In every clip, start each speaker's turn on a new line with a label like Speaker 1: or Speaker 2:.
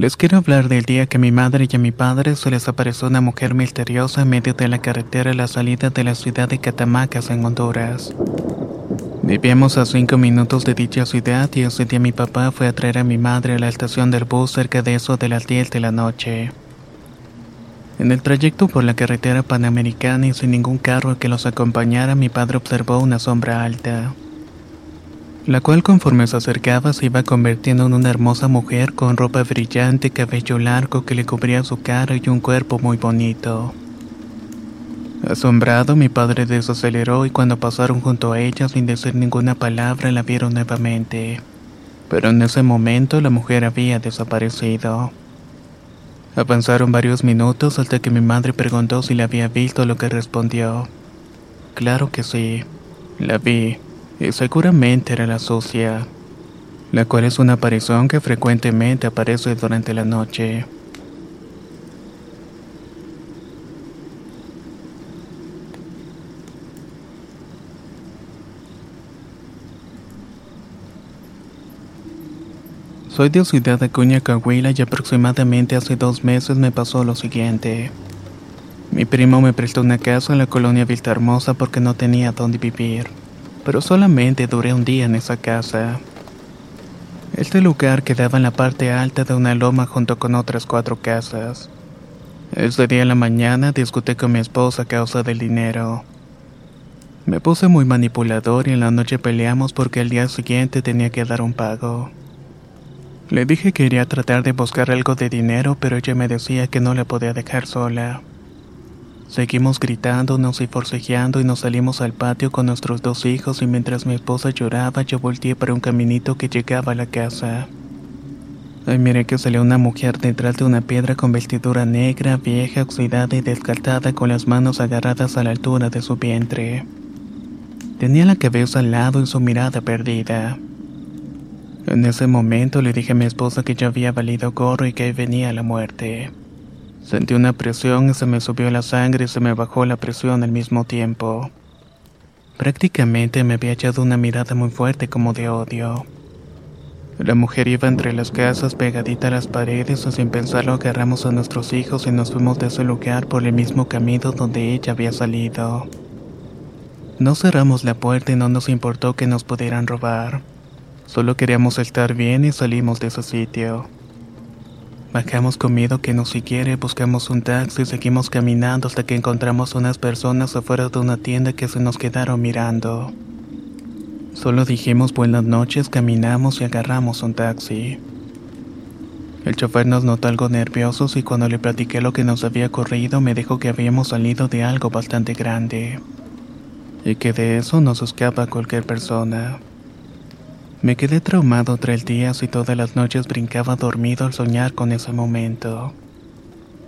Speaker 1: Les quiero hablar del día que a mi madre y a mi padre se les apareció una mujer misteriosa en medio de la carretera a la salida de la ciudad de Catamacas en Honduras. Vivíamos a cinco minutos de dicha ciudad y ese día mi papá fue a traer a mi madre a la estación del bus cerca de eso de las 10 de la noche. En el trayecto por la carretera panamericana y sin ningún carro que los acompañara, mi padre observó una sombra alta la cual conforme se acercaba se iba convirtiendo en una hermosa mujer con ropa brillante, cabello largo que le cubría su cara y un cuerpo muy bonito. Asombrado, mi padre desaceleró y cuando pasaron junto a ella sin decir ninguna palabra la vieron nuevamente. Pero en ese momento la mujer había desaparecido. Avanzaron varios minutos hasta que mi madre preguntó si la había visto, lo que respondió. Claro que sí, la vi y seguramente era la sucia, la cual es una aparición que frecuentemente aparece durante la noche. Soy de Ciudad Acuña, Coahuila y aproximadamente hace dos meses me pasó lo siguiente. Mi primo me prestó una casa en la colonia Hermosa porque no tenía dónde vivir pero solamente duré un día en esa casa. Este lugar quedaba en la parte alta de una loma junto con otras cuatro casas. Ese día en la mañana discutí con mi esposa a causa del dinero. Me puse muy manipulador y en la noche peleamos porque al día siguiente tenía que dar un pago. Le dije que iría a tratar de buscar algo de dinero, pero ella me decía que no la podía dejar sola. Seguimos gritándonos y forcejeando y nos salimos al patio con nuestros dos hijos y mientras mi esposa lloraba yo volteé para un caminito que llegaba a la casa. Ay, miré que salió una mujer detrás de una piedra con vestidura negra, vieja, oxidada y descartada con las manos agarradas a la altura de su vientre. Tenía la cabeza al lado y su mirada perdida. En ese momento le dije a mi esposa que ya había valido gorro y que venía la muerte. Sentí una presión y se me subió la sangre y se me bajó la presión al mismo tiempo. Prácticamente me había echado una mirada muy fuerte como de odio. La mujer iba entre las casas pegadita a las paredes y sin pensarlo agarramos a nuestros hijos y nos fuimos de ese lugar por el mismo camino donde ella había salido. No cerramos la puerta y no nos importó que nos pudieran robar. Solo queríamos estar bien y salimos de ese sitio. Bajamos con miedo que nos siguiera, buscamos un taxi y seguimos caminando hasta que encontramos unas personas afuera de una tienda que se nos quedaron mirando. Solo dijimos buenas noches, caminamos y agarramos un taxi. El chofer nos notó algo nerviosos y cuando le platiqué lo que nos había ocurrido me dijo que habíamos salido de algo bastante grande y que de eso nos escapa cualquier persona. Me quedé traumado tres días y todas las noches brincaba dormido al soñar con ese momento.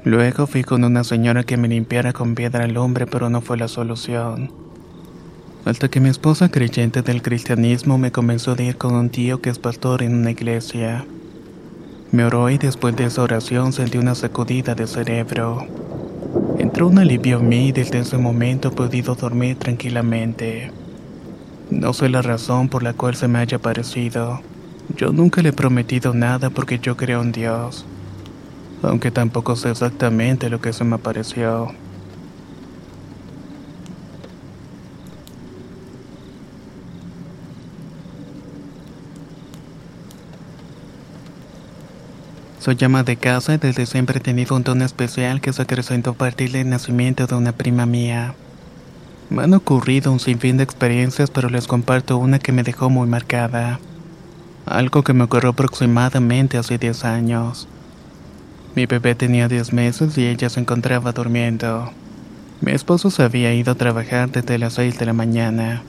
Speaker 1: Luego fui con una señora que me limpiara con piedra al hombre, pero no fue la solución. Hasta que mi esposa creyente del cristianismo me comenzó a ir con un tío que es pastor en una iglesia. Me oró y después de esa oración sentí una sacudida de cerebro. Entró un alivio en mí y desde ese momento he podido dormir tranquilamente. No sé la razón por la cual se me haya parecido. Yo nunca le he prometido nada porque yo creo en Dios. Aunque tampoco sé exactamente lo que se me apareció. Soy llama de casa y desde siempre he tenido un tono especial que se acrecentó a partir del nacimiento de una prima mía. Me han ocurrido un sinfín de experiencias, pero les comparto una que me dejó muy marcada. Algo que me ocurrió aproximadamente hace 10 años. Mi bebé tenía 10 meses y ella se encontraba durmiendo. Mi esposo se había ido a trabajar desde las 6 de la mañana.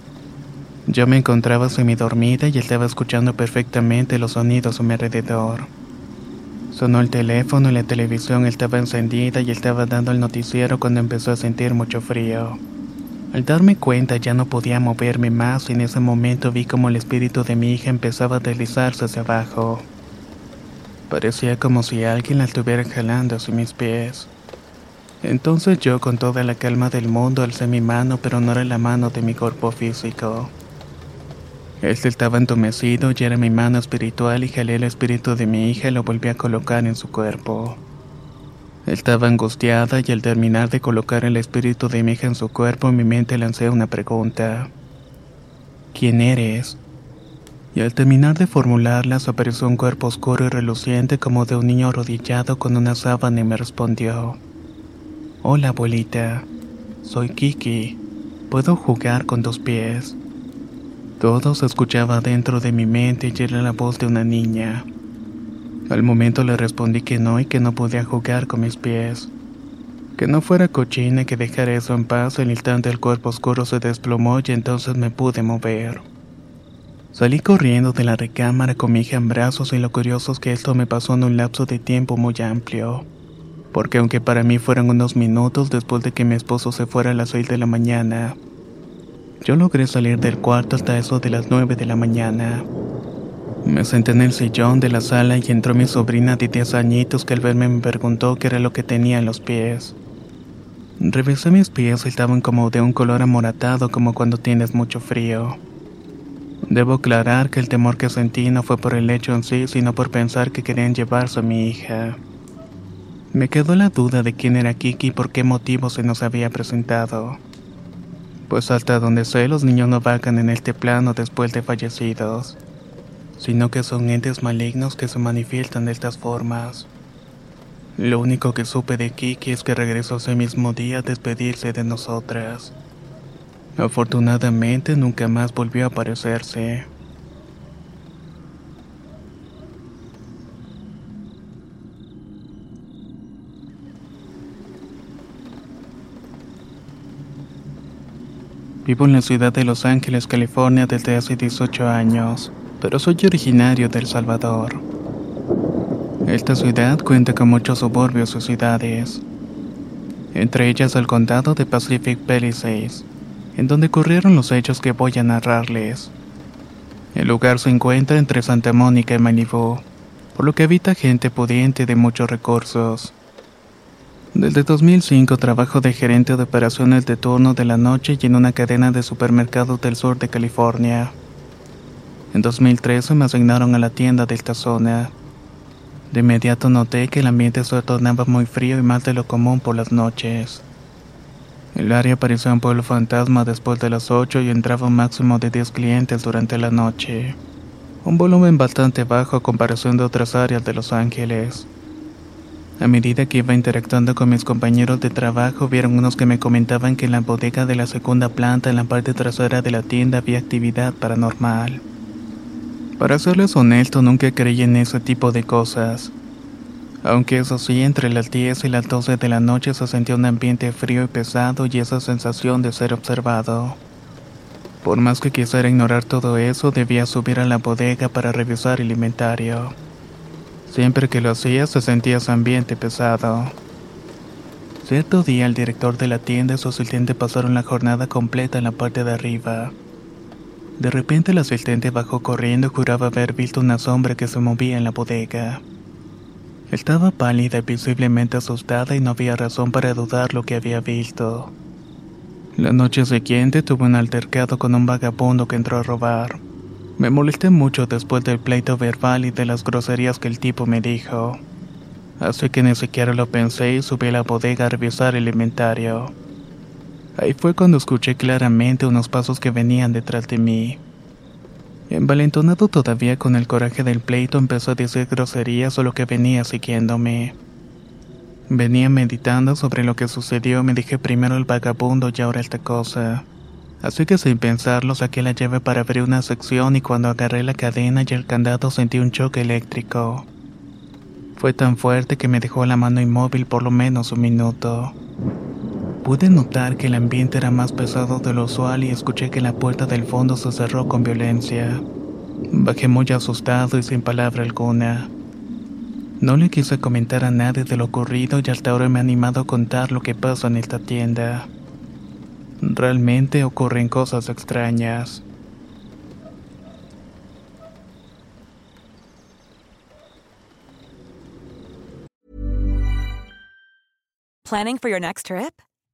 Speaker 1: Yo me encontraba semidormida y estaba escuchando perfectamente los sonidos a mi alrededor. Sonó el teléfono y la televisión estaba encendida y estaba dando el noticiero cuando empezó a sentir mucho frío. Al darme cuenta ya no podía moverme más y en ese momento vi como el espíritu de mi hija empezaba a deslizarse hacia abajo. Parecía como si alguien la estuviera jalando hacia mis pies. Entonces yo con toda la calma del mundo alcé mi mano pero no era la mano de mi cuerpo físico. Este estaba entumecido y era mi mano espiritual y jalé el espíritu de mi hija y lo volví a colocar en su cuerpo. Estaba angustiada y al terminar de colocar el espíritu de mi hija en su cuerpo, en mi mente lancé una pregunta. ¿Quién eres? Y al terminar de formularlas apareció un cuerpo oscuro y reluciente como de un niño arrodillado con una sábana y me respondió. Hola abuelita, soy Kiki. ¿Puedo jugar con dos pies? Todo se escuchaba dentro de mi mente y era la voz de una niña. Al momento le respondí que no y que no podía jugar con mis pies. Que no fuera cochina que dejara eso en paz. El instante el cuerpo oscuro se desplomó y entonces me pude mover. Salí corriendo de la recámara con mi hija en brazos y lo curioso es que esto me pasó en un lapso de tiempo muy amplio. Porque aunque para mí fueron unos minutos después de que mi esposo se fuera a las 6 de la mañana, yo logré salir del cuarto hasta eso de las 9 de la mañana. Me senté en el sillón de la sala y entró mi sobrina de 10 añitos que al verme me preguntó qué era lo que tenía en los pies. Revisé mis pies y estaban como de un color amoratado como cuando tienes mucho frío. Debo aclarar que el temor que sentí no fue por el hecho en sí, sino por pensar que querían llevarse a mi hija. Me quedó la duda de quién era Kiki y por qué motivo se nos había presentado pues hasta donde sé los niños no vagan en este plano después de fallecidos, sino que son entes malignos que se manifiestan de estas formas. Lo único que supe de Kiki es que regresó ese mismo día a despedirse de nosotras. Afortunadamente nunca más volvió a aparecerse. Vivo en la ciudad de Los Ángeles, California desde hace 18 años, pero soy originario de El Salvador. Esta ciudad cuenta con muchos suburbios y ciudades, entre ellas el condado de Pacific Palisades, en donde ocurrieron los hechos que voy a narrarles. El lugar se encuentra entre Santa Mónica y Malibu, por lo que habita gente pudiente de muchos recursos. Desde 2005 trabajo de gerente de operaciones de turno de la noche y en una cadena de supermercados del sur de California. En 2013 me asignaron a la tienda de esta zona. De inmediato noté que el ambiente se tornaba muy frío y más de lo común por las noches. El área parecía un pueblo fantasma después de las 8 y entraba un máximo de 10 clientes durante la noche. Un volumen bastante bajo a comparación de otras áreas de Los Ángeles. A medida que iba interactuando con mis compañeros de trabajo, vieron unos que me comentaban que en la bodega de la segunda planta, en la parte trasera de la tienda, había actividad paranormal. Para serles honesto, nunca creí en ese tipo de cosas. Aunque eso sí, entre las 10 y las 12 de la noche se sentía un ambiente frío y pesado y esa sensación de ser observado. Por más que quisiera ignorar todo eso, debía subir a la bodega para revisar el inventario. Siempre que lo hacía se sentía ese ambiente pesado. Cierto día el director de la tienda y su asistente pasaron la jornada completa en la parte de arriba. De repente el asistente bajó corriendo y juraba haber visto una sombra que se movía en la bodega. Estaba pálida y visiblemente asustada y no había razón para dudar lo que había visto. La noche siguiente tuve un altercado con un vagabundo que entró a robar. Me molesté mucho después del pleito verbal y de las groserías que el tipo me dijo. Así que ni siquiera lo pensé y subí a la bodega a revisar el inventario. Ahí fue cuando escuché claramente unos pasos que venían detrás de mí. Envalentonado todavía con el coraje del pleito, empezó a decir groserías o lo que venía siguiéndome. Venía meditando sobre lo que sucedió, me dije primero el vagabundo y ahora esta cosa. Así que sin pensarlo saqué la llave para abrir una sección y cuando agarré la cadena y el candado sentí un choque eléctrico. Fue tan fuerte que me dejó la mano inmóvil por lo menos un minuto. Pude notar que el ambiente era más pesado de lo usual y escuché que la puerta del fondo se cerró con violencia. Bajé muy asustado y sin palabra alguna. No le quise comentar a nadie de lo ocurrido y hasta ahora me he animado a contar lo que pasó en esta tienda. Realmente ocurren cosas extrañas.
Speaker 2: Planning for your next trip?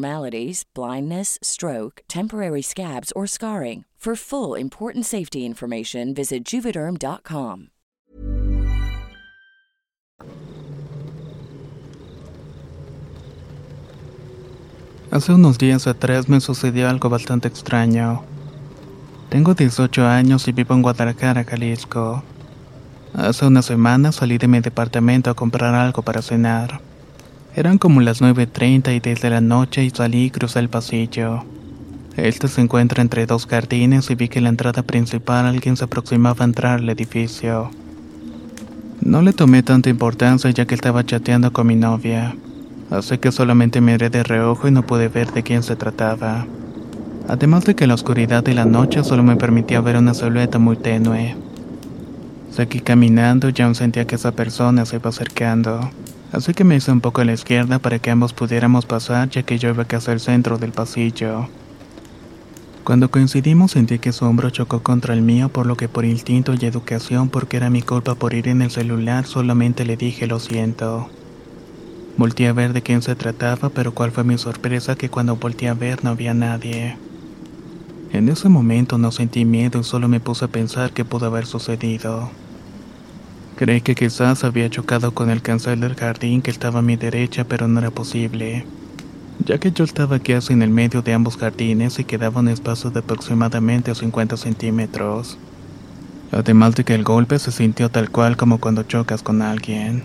Speaker 3: abnormalities, blindness, stroke, temporary scabs, or scarring. For full important safety information, visit juvederm.com.
Speaker 1: Hace unos días atrás me sucedió algo bastante extraño. Tengo 18 años y vivo en Guadalajara, Jalisco. Hace una semana salí de mi departamento a comprar algo para cenar. Eran como las 9.30 y desde la noche y salí y crucé el pasillo. Este se encuentra entre dos jardines y vi que en la entrada principal alguien se aproximaba a entrar al edificio. No le tomé tanta importancia ya que estaba chateando con mi novia, así que solamente miré de reojo y no pude ver de quién se trataba. Además de que la oscuridad de la noche solo me permitía ver una silueta muy tenue. Seguí caminando y aún sentía que esa persona se iba acercando, así que me hice un poco a la izquierda para que ambos pudiéramos pasar ya que yo iba casi al centro del pasillo. Cuando coincidimos sentí que su hombro chocó contra el mío por lo que por instinto y educación porque era mi culpa por ir en el celular solamente le dije lo siento. Volté a ver de quién se trataba pero cuál fue mi sorpresa que cuando volteé a ver no había nadie. En ese momento no sentí miedo y solo me puse a pensar qué pudo haber sucedido. Creí que quizás había chocado con el cancel del jardín que estaba a mi derecha pero no era posible ya que yo estaba casi en el medio de ambos jardines y quedaba un espacio de aproximadamente 50 centímetros. Además de que el golpe se sintió tal cual como cuando chocas con alguien.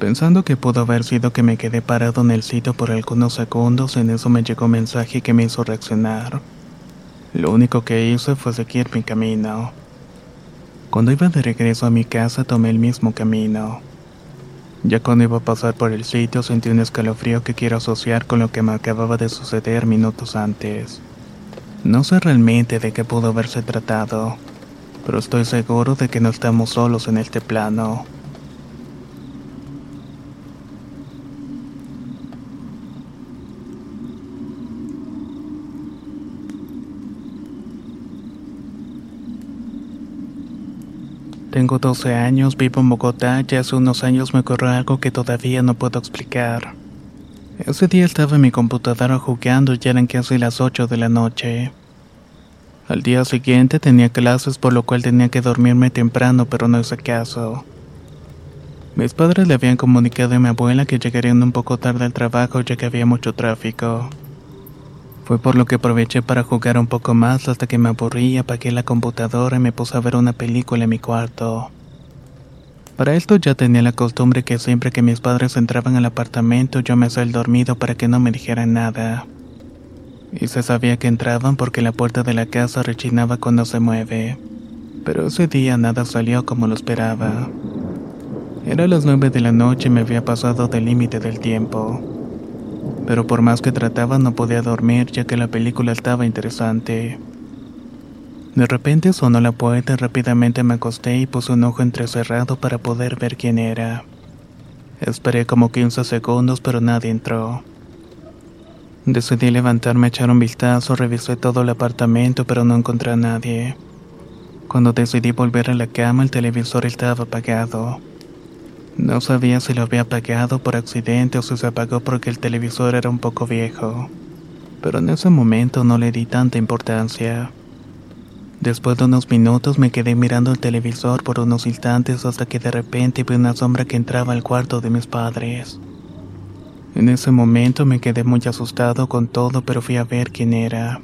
Speaker 1: Pensando que pudo haber sido que me quedé parado en el sitio por algunos segundos, en eso me llegó un mensaje que me hizo reaccionar. Lo único que hice fue seguir mi camino. Cuando iba de regreso a mi casa tomé el mismo camino. Ya cuando iba a pasar por el sitio sentí un escalofrío que quiero asociar con lo que me acababa de suceder minutos antes. No sé realmente de qué pudo haberse tratado, pero estoy seguro de que no estamos solos en este plano. Tengo 12 años, vivo en Bogotá y hace unos años me ocurrió algo que todavía no puedo explicar. Ese día estaba en mi computadora jugando y eran casi las 8 de la noche. Al día siguiente tenía clases por lo cual tenía que dormirme temprano pero no hice caso. Mis padres le habían comunicado a mi abuela que llegarían un poco tarde al trabajo ya que había mucho tráfico. Fue por lo que aproveché para jugar un poco más hasta que me aburrí, apagué la computadora y me puse a ver una película en mi cuarto. Para esto ya tenía la costumbre que siempre que mis padres entraban al apartamento yo me hacía el dormido para que no me dijeran nada. Y se sabía que entraban porque la puerta de la casa rechinaba cuando se mueve. Pero ese día nada salió como lo esperaba. Era las nueve de la noche y me había pasado del límite del tiempo pero por más que trataba no podía dormir ya que la película estaba interesante. De repente sonó la puerta y rápidamente me acosté y puse un ojo entrecerrado para poder ver quién era. Esperé como 15 segundos pero nadie entró. Decidí levantarme echar un vistazo, revisé todo el apartamento pero no encontré a nadie. Cuando decidí volver a la cama el televisor estaba apagado. No sabía si lo había apagado por accidente o si se apagó porque el televisor era un poco viejo, pero en ese momento no le di tanta importancia. Después de unos minutos me quedé mirando el televisor por unos instantes hasta que de repente vi una sombra que entraba al cuarto de mis padres. En ese momento me quedé muy asustado con todo, pero fui a ver quién era.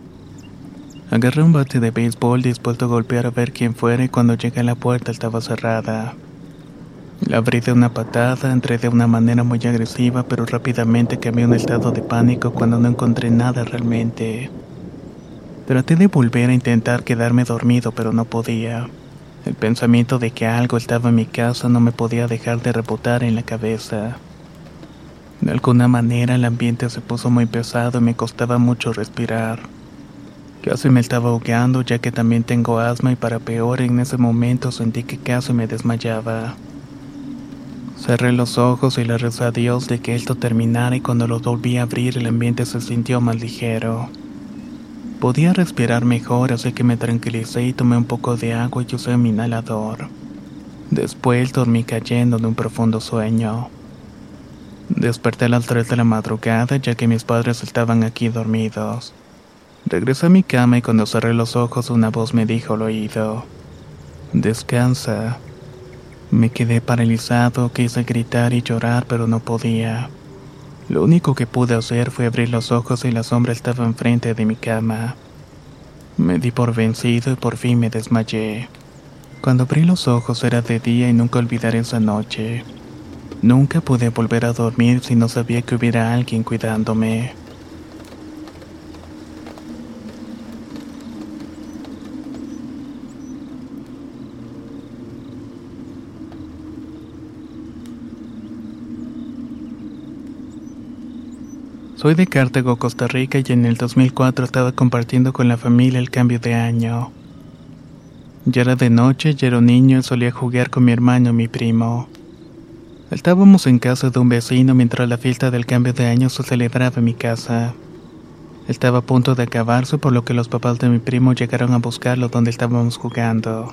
Speaker 1: Agarré un bate de béisbol dispuesto a golpear a ver quién fuera y cuando llegué a la puerta estaba cerrada. La abrí de una patada, entré de una manera muy agresiva, pero rápidamente cambié un estado de pánico cuando no encontré nada realmente. Traté de volver a intentar quedarme dormido, pero no podía. El pensamiento de que algo estaba en mi casa no me podía dejar de rebotar en la cabeza. De alguna manera el ambiente se puso muy pesado y me costaba mucho respirar. Casi me estaba ahogando ya que también tengo asma y para peor en ese momento sentí que casi me desmayaba. Cerré los ojos y le rezé a Dios de que esto terminara y cuando los volví a abrir el ambiente se sintió más ligero. Podía respirar mejor así que me tranquilicé y tomé un poco de agua y usé mi inhalador. Después dormí cayendo de un profundo sueño. Desperté a las 3 de la madrugada ya que mis padres estaban aquí dormidos. Regresé a mi cama y cuando cerré los ojos una voz me dijo al oído, Descansa. Me quedé paralizado, quise gritar y llorar, pero no podía. Lo único que pude hacer fue abrir los ojos y la sombra estaba enfrente de mi cama. Me di por vencido y por fin me desmayé. Cuando abrí los ojos era de día y nunca olvidaré esa noche. Nunca pude volver a dormir si no sabía que hubiera alguien cuidándome. Soy de Cartago, Costa Rica y en el 2004 estaba compartiendo con la familia el cambio de año. Ya era de noche, ya era niño y solía jugar con mi hermano y mi primo. Estábamos en casa de un vecino mientras la fiesta del cambio de año se celebraba en mi casa. Estaba a punto de acabarse por lo que los papás de mi primo llegaron a buscarlo donde estábamos jugando.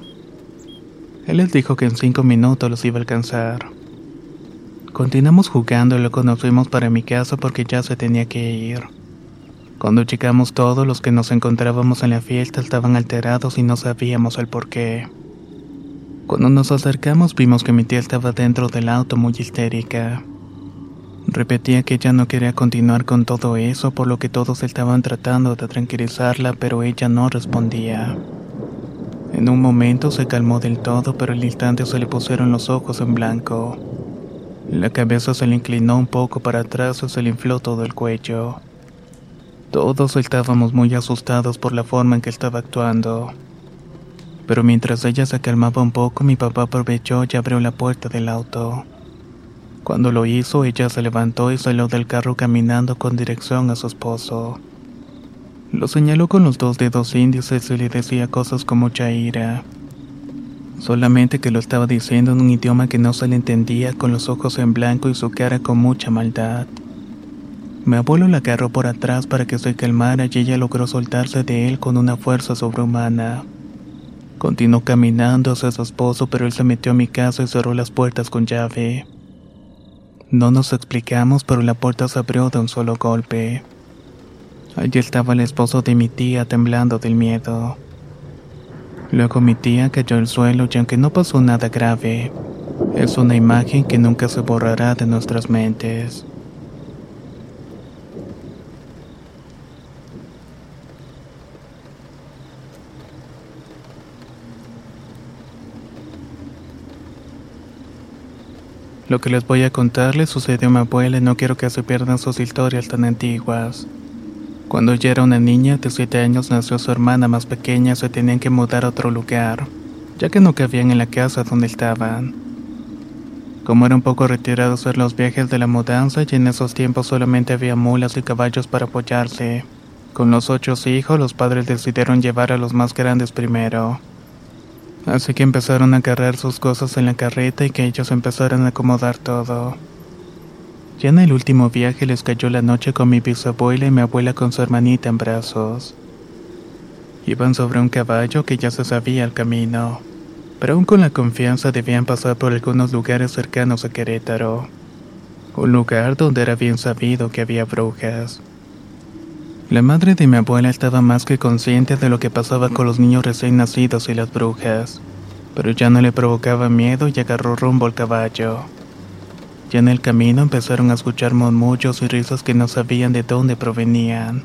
Speaker 1: Él les dijo que en cinco minutos los iba a alcanzar. Continuamos jugando y luego nos fuimos para mi casa porque ya se tenía que ir. Cuando llegamos todos los que nos encontrábamos en la fiesta estaban alterados y no sabíamos el por qué. Cuando nos acercamos vimos que mi tía estaba dentro del auto muy histérica. Repetía que ella no quería continuar con todo eso, por lo que todos estaban tratando de tranquilizarla, pero ella no respondía. En un momento se calmó del todo, pero al instante se le pusieron los ojos en blanco. La cabeza se le inclinó un poco para atrás y se le infló todo el cuello. Todos estábamos muy asustados por la forma en que estaba actuando. Pero mientras ella se calmaba un poco, mi papá aprovechó y abrió la puerta del auto. Cuando lo hizo, ella se levantó y salió del carro caminando con dirección a su esposo. Lo señaló con los dos dedos índices y le decía cosas con mucha ira solamente que lo estaba diciendo en un idioma que no se le entendía con los ojos en blanco y su cara con mucha maldad. Mi abuelo la agarró por atrás para que se calmara y ella logró soltarse de él con una fuerza sobrehumana. Continuó caminando hacia su esposo, pero él se metió a mi casa y cerró las puertas con llave. No nos explicamos, pero la puerta se abrió de un solo golpe. Allí estaba el esposo de mi tía temblando del miedo. Luego mi tía cayó al suelo y aunque no pasó nada grave, es una imagen que nunca se borrará de nuestras mentes. Lo que les voy a contar le sucedió a mi abuela y no quiero que se pierdan sus historias tan antiguas. Cuando ella era una niña de 7 años nació su hermana más pequeña y se tenían que mudar a otro lugar, ya que no cabían en la casa donde estaban. Como era un poco retirado hacer los viajes de la mudanza y en esos tiempos solamente había mulas y caballos para apoyarse, con los ocho hijos los padres decidieron llevar a los más grandes primero. Así que empezaron a cargar sus cosas en la carreta y que ellos empezaron a acomodar todo. Ya en el último viaje les cayó la noche con mi bisabuela y mi abuela con su hermanita en brazos. Iban sobre un caballo que ya se sabía el camino, pero aún con la confianza debían pasar por algunos lugares cercanos a Querétaro, un lugar donde era bien sabido que había brujas. La madre de mi abuela estaba más que consciente de lo que pasaba con los niños recién nacidos y las brujas, pero ya no le provocaba miedo y agarró rumbo al caballo. Ya en el camino empezaron a escuchar murmullos y risas que no sabían de dónde provenían.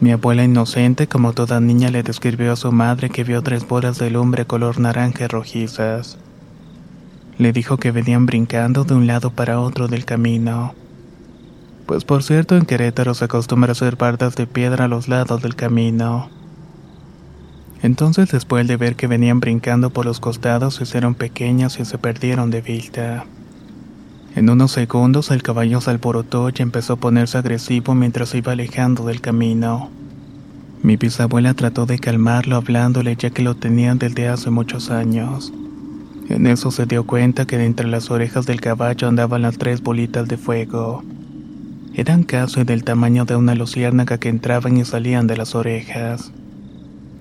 Speaker 1: Mi abuela inocente, como toda niña, le describió a su madre que vio tres bolas de lumbre color naranja y rojizas. Le dijo que venían brincando de un lado para otro del camino. Pues por cierto, en Querétaro se acostumbra hacer bardas de piedra a los lados del camino. Entonces, después de ver que venían brincando por los costados, se hicieron pequeñas y se perdieron de vista. En unos segundos el caballo se alborotó y empezó a ponerse agresivo mientras se iba alejando del camino. Mi bisabuela trató de calmarlo hablándole ya que lo tenían desde hace muchos años. En eso se dio cuenta que de entre las orejas del caballo andaban las tres bolitas de fuego. Eran casi del tamaño de una luciérnaga que entraban y salían de las orejas.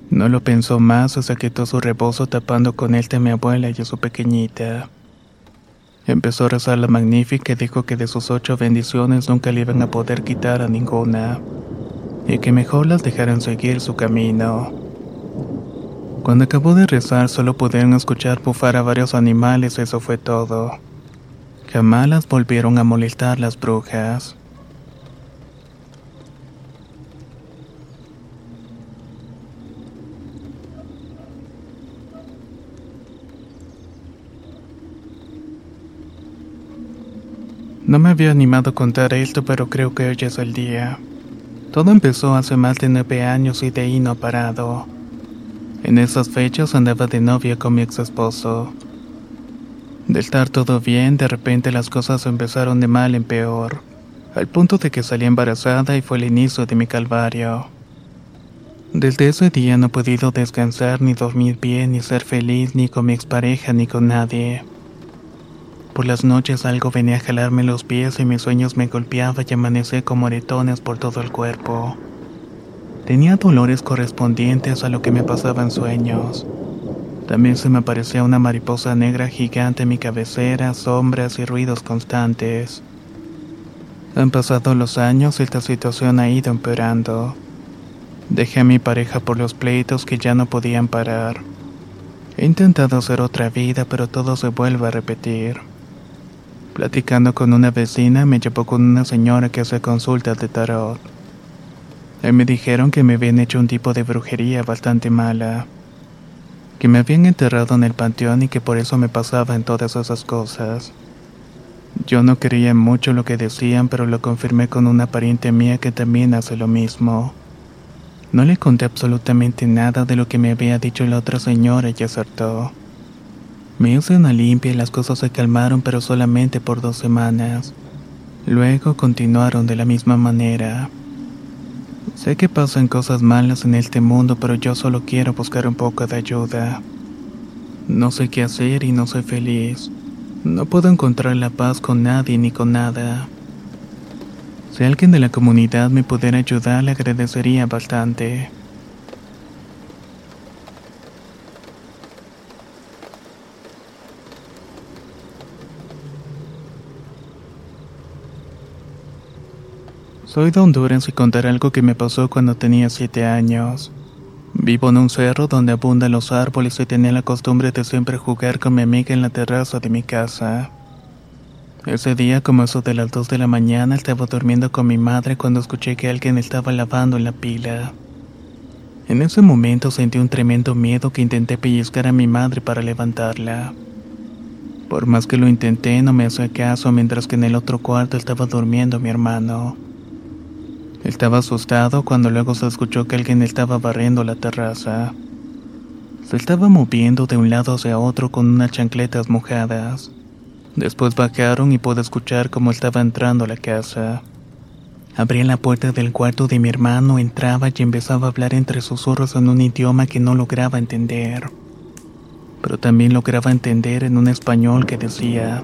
Speaker 1: No lo pensó más y se quitó su rebozo tapando con él de mi abuela y a su pequeñita. Empezó a rezar la magnífica y dijo que de sus ocho bendiciones nunca le iban a poder quitar a ninguna, y que mejor las dejaran seguir su camino. Cuando acabó de rezar solo pudieron escuchar bufar a varios animales, eso fue todo. Jamás las volvieron a molestar las brujas. No me había animado a contar esto, pero creo que hoy es el día. Todo empezó hace más de nueve años y de ahí no parado. En esas fechas andaba de novia con mi ex esposo. De estar todo bien, de repente las cosas empezaron de mal en peor, al punto de que salí embarazada y fue el inicio de mi calvario. Desde ese día no he podido descansar, ni dormir bien, ni ser feliz, ni con mi expareja, ni con nadie. Por las noches algo venía a jalarme los pies y mis sueños me golpeaba y amanecí con moretones por todo el cuerpo. Tenía dolores correspondientes a lo que me pasaba en sueños. También se me aparecía una mariposa negra gigante en mi cabecera, sombras y ruidos constantes. Han pasado los años y esta situación ha ido empeorando. Dejé a mi pareja por los pleitos que ya no podían parar. He intentado hacer otra vida, pero todo se vuelve a repetir. Platicando con una vecina, me llevó con una señora que hace consultas de tarot. Me dijeron que me habían hecho un tipo de brujería bastante mala. Que me habían enterrado en el panteón y que por eso me pasaban todas esas cosas. Yo no creía mucho lo que decían, pero lo confirmé con una pariente mía que también hace lo mismo. No le conté absolutamente nada de lo que me había dicho la otra señora y acertó. Me hice una limpia y las cosas se calmaron, pero solamente por dos semanas. Luego continuaron de la misma manera. Sé que pasan cosas malas en este mundo, pero yo solo quiero buscar un poco de ayuda. No sé qué hacer y no soy feliz. No puedo encontrar la paz con nadie ni con nada. Si alguien de la comunidad me pudiera ayudar, le agradecería bastante. Soy de Honduras y contaré algo que me pasó cuando tenía 7 años. Vivo en un cerro donde abundan los árboles y tenía la costumbre de siempre jugar con mi amiga en la terraza de mi casa. Ese día, como eso de las 2 de la mañana, estaba durmiendo con mi madre cuando escuché que alguien estaba lavando en la pila. En ese momento sentí un tremendo miedo que intenté pellizcar a mi madre para levantarla. Por más que lo intenté, no me hacía caso mientras que en el otro cuarto estaba durmiendo mi hermano. Estaba asustado cuando luego se escuchó que alguien estaba barriendo la terraza. Se estaba moviendo de un lado hacia otro con unas chancletas mojadas. Después bajaron y pude escuchar cómo estaba entrando a la casa. Abría la puerta del cuarto de mi hermano, entraba y empezaba a hablar entre susurros en un idioma que no lograba entender. Pero también lograba entender en un español que decía,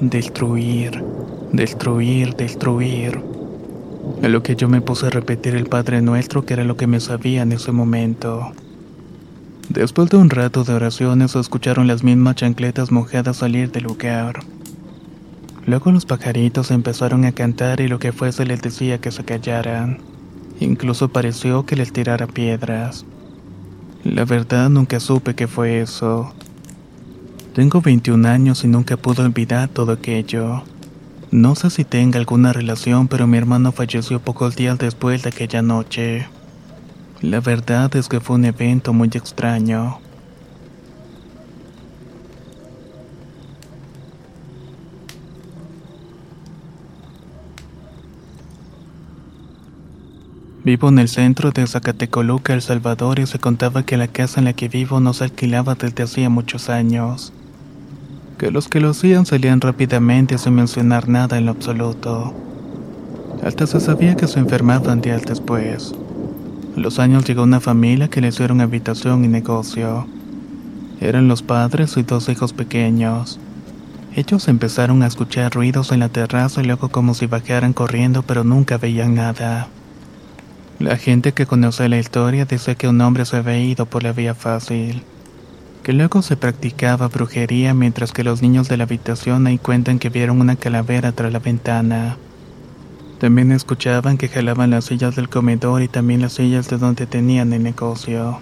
Speaker 1: destruir, destruir, destruir. A lo que yo me puse a repetir el Padre Nuestro, que era lo que me sabía en ese momento. Después de un rato de oraciones, escucharon las mismas chancletas mojadas salir del lugar. Luego los pajaritos empezaron a cantar y lo que fuese les decía que se callaran. Incluso pareció que les tirara piedras. La verdad nunca supe qué fue eso. Tengo 21 años y nunca pude olvidar todo aquello. No sé si tenga alguna relación, pero mi hermano falleció pocos días después de aquella noche. La verdad es que fue un evento muy extraño. Vivo en el centro de Zacatecoluca, El Salvador, y se contaba que la casa en la que vivo no se alquilaba desde hacía muchos años. Que los que lo hacían salían rápidamente sin mencionar nada en lo absoluto. Hasta se sabía que se enfermaban días después. A los años llegó una familia que le hicieron habitación y negocio. Eran los padres y dos hijos pequeños. Ellos empezaron a escuchar ruidos en la terraza y luego como si bajaran corriendo pero nunca veían nada. La gente que conoce la historia dice que un hombre se había ido por la vía fácil, que luego se practicaba brujería mientras que los niños de la habitación ahí cuentan que vieron una calavera tras la ventana. También escuchaban que jalaban las sillas del comedor y también las sillas de donde tenían el negocio.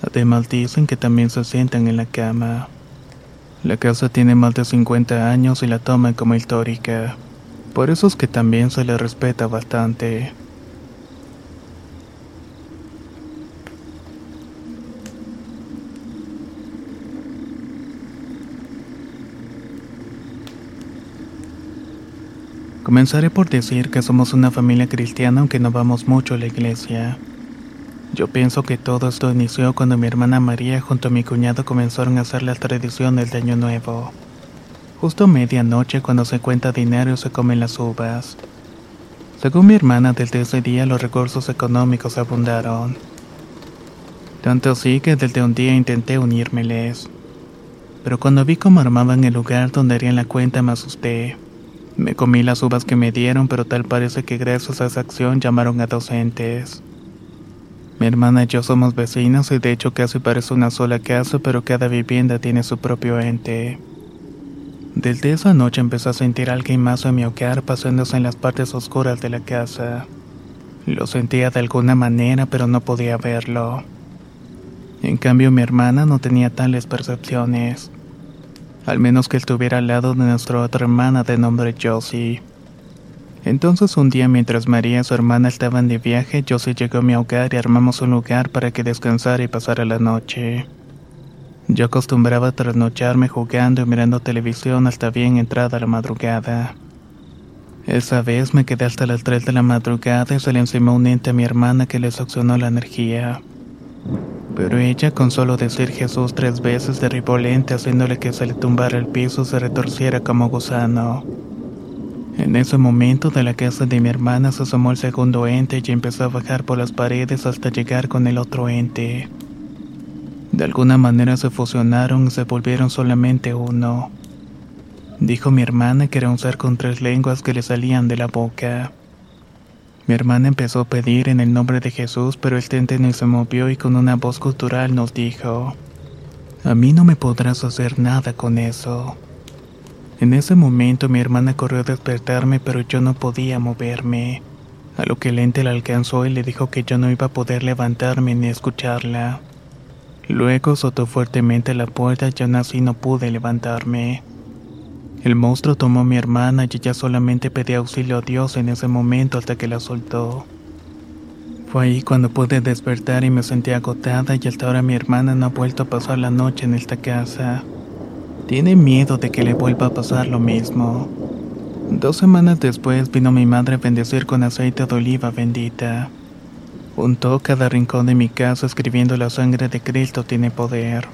Speaker 1: Además dicen que también se sientan en la cama. La casa tiene más de 50 años y la toman como histórica. Por eso es que también se le respeta bastante. Comenzaré por decir que somos una familia cristiana aunque no vamos mucho a la iglesia. Yo pienso que todo esto inició cuando mi hermana María junto a mi cuñado comenzaron a hacer las tradiciones de Año Nuevo. Justo a medianoche cuando se cuenta dinero se comen las uvas. Según mi hermana, desde ese día los recursos económicos abundaron. Tanto así que desde un día intenté unírmeles. Pero cuando vi cómo armaban el lugar donde harían la cuenta me asusté. Me comí las uvas que me dieron, pero tal parece que gracias a esa acción llamaron a docentes. Mi hermana y yo somos vecinos y de hecho casi parece una sola casa, pero cada vivienda tiene su propio ente. Desde esa noche empecé a sentir alguien más en mi hogar pasándose en las partes oscuras de la casa. Lo sentía de alguna manera, pero no podía verlo. En cambio, mi hermana no tenía tales percepciones al menos que estuviera al lado de nuestra otra hermana de nombre Josie. Entonces un día mientras María y su hermana estaban de viaje, Josie llegó a mi hogar y armamos un lugar para que descansara y pasara la noche. Yo acostumbraba trasnocharme jugando y mirando televisión hasta bien entrada la madrugada. Esa vez me quedé hasta las 3 de la madrugada y se le encimó un ente a mi hermana que le succionó la energía. Pero ella, con solo decir Jesús tres veces, derribó lente haciéndole que se le tumbara el piso se retorciera como gusano. En ese momento de la casa de mi hermana se asomó el segundo ente y empezó a bajar por las paredes hasta llegar con el otro ente. De alguna manera se fusionaron y se volvieron solamente uno. Dijo mi hermana que era un ser con tres lenguas que le salían de la boca. Mi hermana empezó a pedir en el nombre de Jesús, pero el tente no se movió y con una voz cultural nos dijo, A mí no me podrás hacer nada con eso. En ese momento mi hermana corrió a despertarme, pero yo no podía moverme. a lo que el ente la alcanzó y le dijo que yo no iba a poder levantarme ni escucharla. Luego azotó fuertemente la puerta y aún así no pude levantarme. El monstruo tomó a mi hermana y ella solamente pedía auxilio a Dios en ese momento hasta que la soltó. Fue ahí cuando pude despertar y me sentí agotada y hasta ahora mi hermana no ha vuelto a pasar la noche en esta casa. Tiene miedo de que le vuelva a pasar lo mismo. Dos semanas después vino mi madre a bendecir con aceite de oliva bendita. Juntó cada rincón de mi casa escribiendo la sangre de Cristo tiene poder.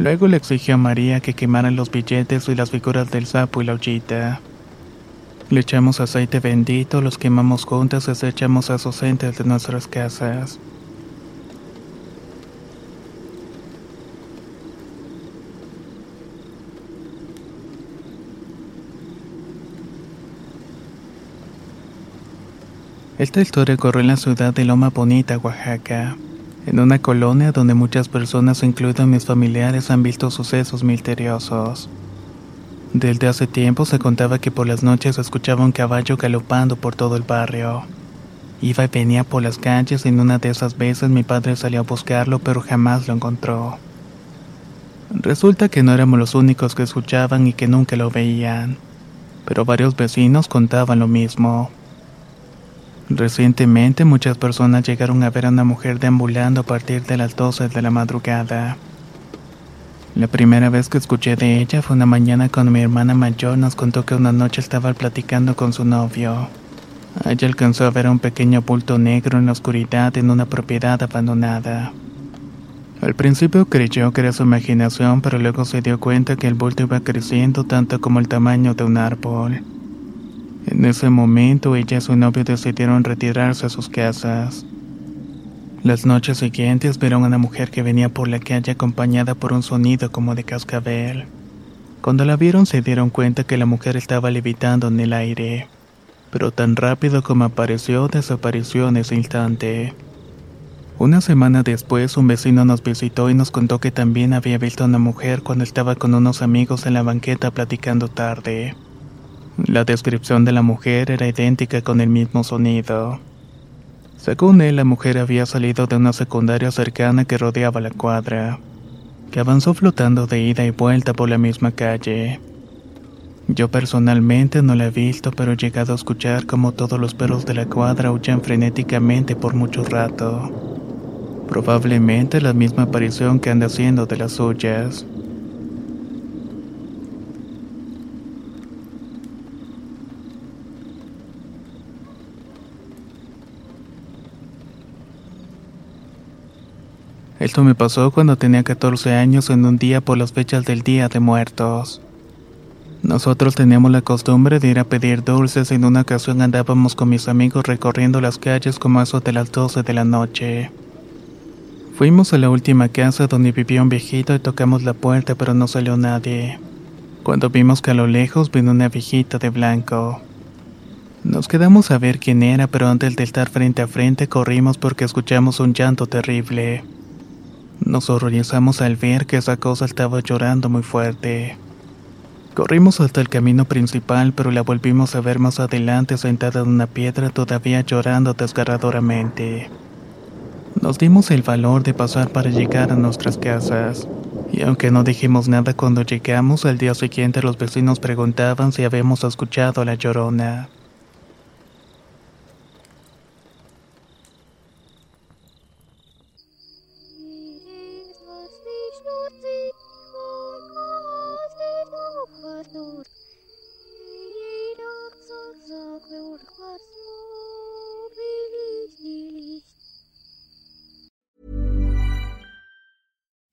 Speaker 1: Luego le exigió a María que quemaran los billetes y las figuras del sapo y la ollita. Le echamos aceite bendito, los quemamos juntas y echamos a sus entes de nuestras casas. Esta historia ocurrió en la ciudad de Loma Bonita, Oaxaca, en una colonia donde muchas personas, incluidos mis familiares, han visto sucesos misteriosos. Desde hace tiempo se contaba que por las noches se escuchaba un caballo galopando por todo el barrio. Iba y venía por las calles y en una de esas veces mi padre salió a buscarlo pero jamás lo encontró. Resulta que no éramos los únicos que escuchaban y que nunca lo veían, pero varios vecinos contaban lo mismo. Recientemente muchas personas llegaron a ver a una mujer deambulando a partir de las 12 de la madrugada. La primera vez que escuché de ella fue una mañana cuando mi hermana mayor nos contó que una noche estaba platicando con su novio. Ella alcanzó a ver un pequeño bulto negro en la oscuridad en una propiedad abandonada. Al principio creyó que era su imaginación, pero luego se dio cuenta que el bulto iba creciendo tanto como el tamaño de un árbol. En ese momento ella y su novio decidieron retirarse a sus casas. Las noches siguientes vieron a una mujer que venía por la calle acompañada por un sonido como de cascabel. Cuando la vieron se dieron cuenta que la mujer estaba levitando en el aire, pero tan rápido como apareció desapareció en ese instante. Una semana después un vecino nos visitó y nos contó que también había visto a una mujer cuando estaba con unos amigos en la banqueta platicando tarde. La descripción de la mujer era idéntica con el mismo sonido. Según él, la mujer había salido de una secundaria cercana que rodeaba la cuadra, que avanzó flotando de ida y vuelta por la misma calle. Yo personalmente no la he visto, pero he llegado a escuchar como todos los perros de la cuadra huyan frenéticamente por mucho rato. Probablemente la misma aparición que anda haciendo de las suyas. Esto me pasó cuando tenía 14 años en un día por las fechas del Día de Muertos. Nosotros teníamos la costumbre de ir a pedir dulces y en una ocasión andábamos con mis amigos recorriendo las calles como eso de las 12 de la noche. Fuimos a la última casa donde vivía un viejito y tocamos la puerta pero no salió nadie. Cuando vimos que a lo lejos vino una viejita de blanco. Nos quedamos a ver quién era pero antes de estar frente a frente corrimos porque escuchamos un llanto terrible. Nos horrorizamos al ver que esa cosa estaba llorando muy fuerte. Corrimos hasta el camino principal, pero la volvimos a ver más adelante sentada en una piedra todavía llorando desgarradoramente. Nos dimos el valor de pasar para llegar a nuestras casas. Y aunque no dijimos nada cuando llegamos, al día siguiente los vecinos preguntaban si habíamos escuchado a la llorona.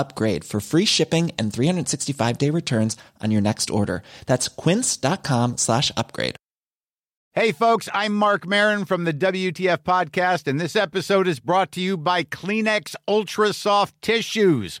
Speaker 4: upgrade for free shipping and 365 day returns on your next order. That's quince.com slash upgrade.
Speaker 5: Hey, folks, I'm Mark Marin from the WTF Podcast, and this episode is brought to you by Kleenex Ultra Soft Tissues,